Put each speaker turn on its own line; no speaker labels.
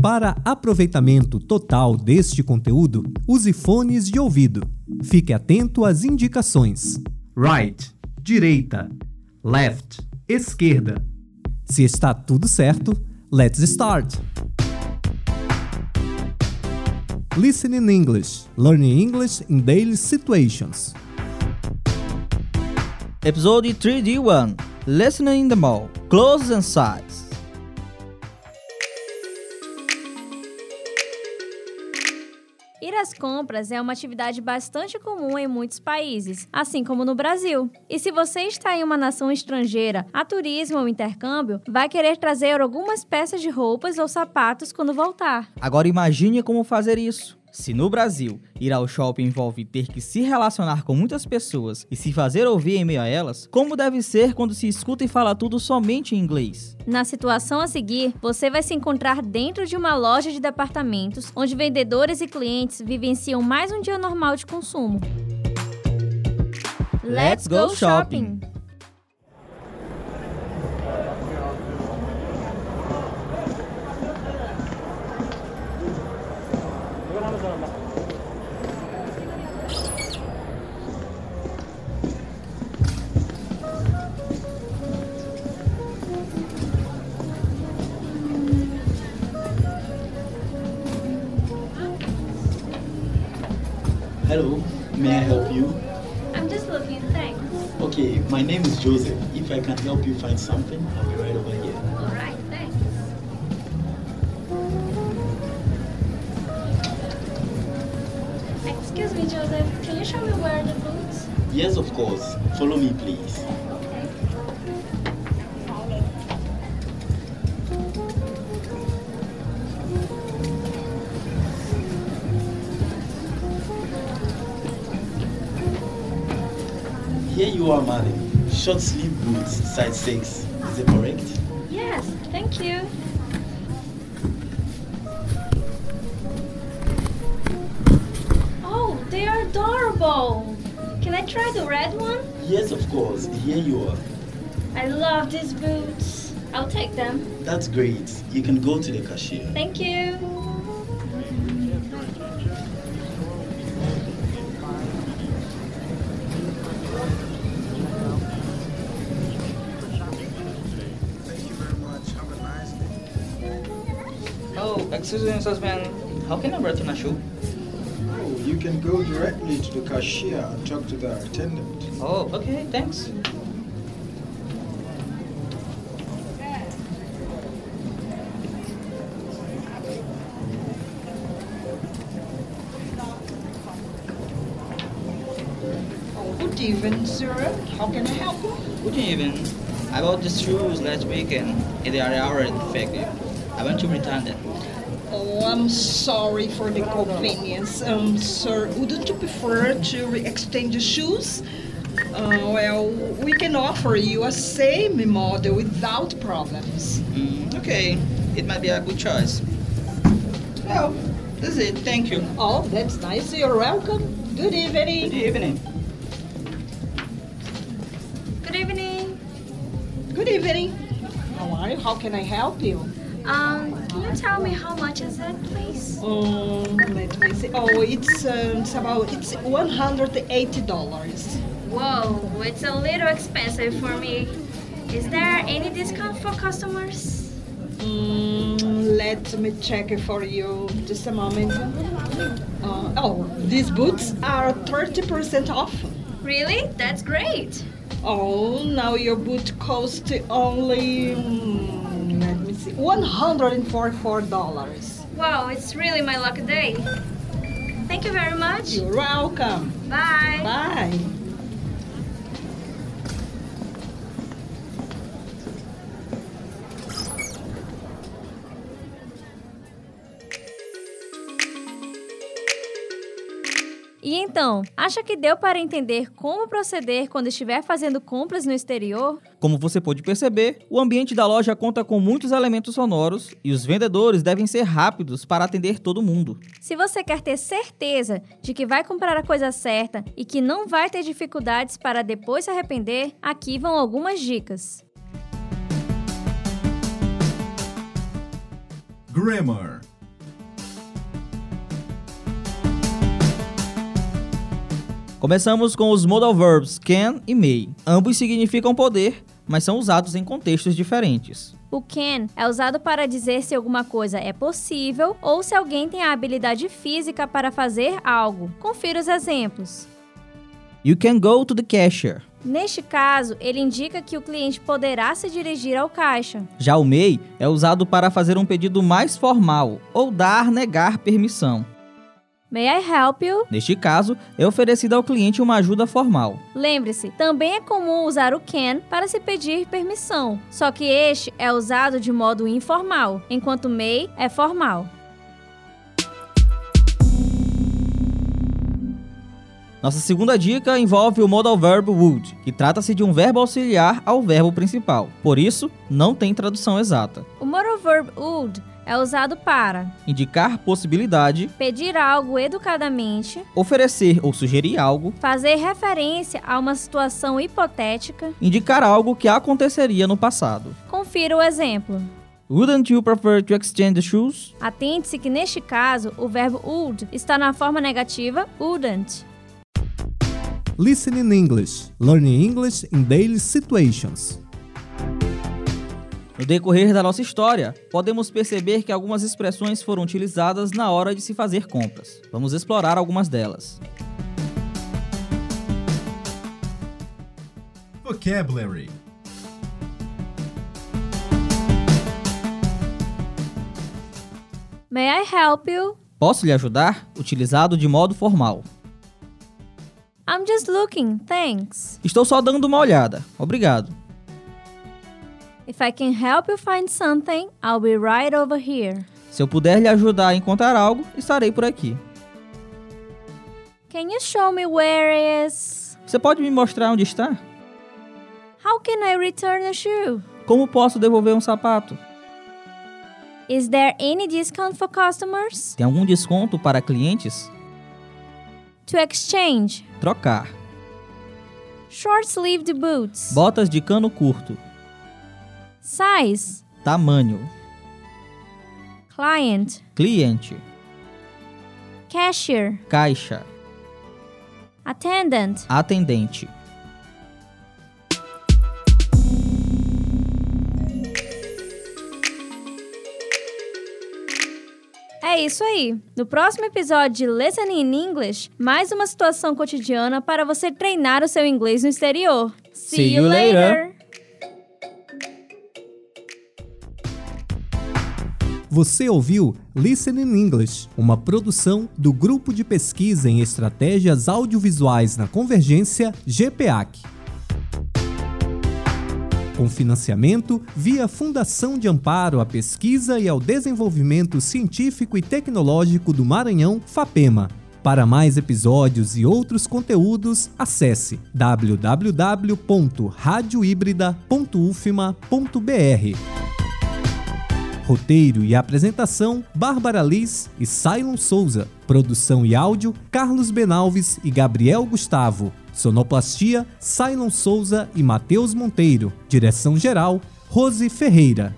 Para aproveitamento total deste conteúdo, use fones de ouvido. Fique atento às indicações. Right, direita. Left, esquerda. Se está tudo certo, let's start! Listen in English. Learning English in daily situations.
Episode 3D1 Listening in the Mall Clothes and Size.
Ir às compras é uma atividade bastante comum em muitos países, assim como no Brasil. E se você está em uma nação estrangeira, a turismo ou intercâmbio, vai querer trazer algumas peças de roupas ou sapatos quando voltar.
Agora imagine como fazer isso. Se no Brasil ir ao shopping envolve ter que se relacionar com muitas pessoas e se fazer ouvir em meio a elas, como deve ser quando se escuta e fala tudo somente em inglês?
Na situação a seguir, você vai se encontrar dentro de uma loja de departamentos onde vendedores e clientes vivenciam mais um dia normal de consumo.
Let's go shopping!
Hello, may I help you?
I'm just looking, thanks.
Okay, my name is Joseph. If I can help you find something, I'll be right over here.
Alright, thanks. Excuse me, Joseph, can you show me where the boots?
Yes, of course. Follow me, please. Here you are, madam. Short sleeve boots, size 6. Is it correct?
Yes, thank you. Oh, they are adorable. Can I try the red one?
Yes, of course. Here you are.
I love these boots. I'll take them.
That's great. You can go to the cashier.
Thank you.
Oh, excuse me, husband. How can I return a shoe?
Oh, you can go directly to the cashier and talk to the attendant.
Oh, okay, thanks.
Oh, good evening, sir. How can I help you?
Good evening. I bought these shoes last weekend and they are already defective. I want to return them.
Oh, I'm sorry for the inconvenience. Um, sir, wouldn't you prefer to re- exchange the shoes? Uh, well, we can offer you a same model without problems.
Mm, okay, it might be a good choice. Well, that's it. Thank you.
Oh, that's nice. You're welcome. Good evening.
Good
evening.
evening.
Good evening.
Good evening. How are you? How can I help you?
Um, can you tell me how much is it, please?
Um, let me see. Oh, it's, um, it's about it's one hundred eighty dollars.
Whoa, it's a little expensive for me. Is there any discount for customers?
Mm, let me check for you. Just a moment. Uh, oh, these boots are 30% off.
Really? That's great.
Oh, now your boot cost only, mm, let $144.
Wow, it's really my lucky day. Thank you very much.
You're welcome.
Bye.
Bye.
E então, acha que deu para entender como proceder quando estiver fazendo compras no exterior?
Como você pode perceber, o ambiente da loja conta com muitos elementos sonoros e os vendedores devem ser rápidos para atender todo mundo.
Se você quer ter certeza de que vai comprar a coisa certa e que não vai ter dificuldades para depois se arrepender, aqui vão algumas dicas.
Grammar.
Começamos com os modal verbs can e may. Ambos significam poder, mas são usados em contextos diferentes.
O can é usado para dizer se alguma coisa é possível ou se alguém tem a habilidade física para fazer algo. Confira os exemplos.
You can go to the cashier.
Neste caso, ele indica que o cliente poderá se dirigir ao caixa.
Já o may é usado para fazer um pedido mais formal ou dar negar permissão.
May I help you?
Neste caso, é oferecida ao cliente uma ajuda formal.
Lembre-se, também é comum usar o can para se pedir permissão, só que este é usado de modo informal, enquanto may é formal.
Nossa segunda dica envolve o modal verb would, que trata-se de um verbo auxiliar ao verbo principal. Por isso, não tem tradução exata.
O modal verb would é usado para
indicar possibilidade,
pedir algo educadamente,
oferecer ou sugerir algo,
fazer referência a uma situação hipotética,
indicar algo que aconteceria no passado.
Confira o exemplo.
Wouldn't you prefer to exchange the shoes?
Atente-se que neste caso o verbo would está na forma negativa wouldn't.
Listening English. Learning English in daily situations.
No decorrer da nossa história, podemos perceber que algumas expressões foram utilizadas na hora de se fazer compras. Vamos explorar algumas delas.
Vocabulary
May I help you?
Posso lhe ajudar? Utilizado de modo formal.
I'm just looking, thanks.
Estou só dando uma olhada. Obrigado.
If I can help you find something, I'll be right over here.
Se eu puder lhe ajudar a encontrar algo, estarei por aqui.
Can you show me where is?
Você pode me mostrar onde está?
How can I return a shoe?
Como posso devolver um sapato?
Is there any discount for customers?
Tem algum desconto para clientes?
To exchange.
Trocar.
Short-sleeved boots.
Botas de cano curto.
Size.
Tamanho.
Client.
Cliente.
Cashier.
Caixa.
Attendant.
Atendente.
É isso aí. No próximo episódio de Listening in English, mais uma situação cotidiana para você treinar o seu inglês no exterior.
See you later.
Você ouviu Listening English, uma produção do Grupo de Pesquisa em Estratégias Audiovisuais na Convergência, GPAC. Com financiamento via Fundação de Amparo à Pesquisa e ao Desenvolvimento Científico e Tecnológico do Maranhão, FAPEMA. Para mais episódios e outros conteúdos, acesse www.radiohibrida.ufma.br. Roteiro e apresentação: Bárbara Liz e Cylon Souza. Produção e áudio: Carlos Benalves e Gabriel Gustavo. Sonoplastia: Cylon Souza e Matheus Monteiro. Direção geral: Rose Ferreira.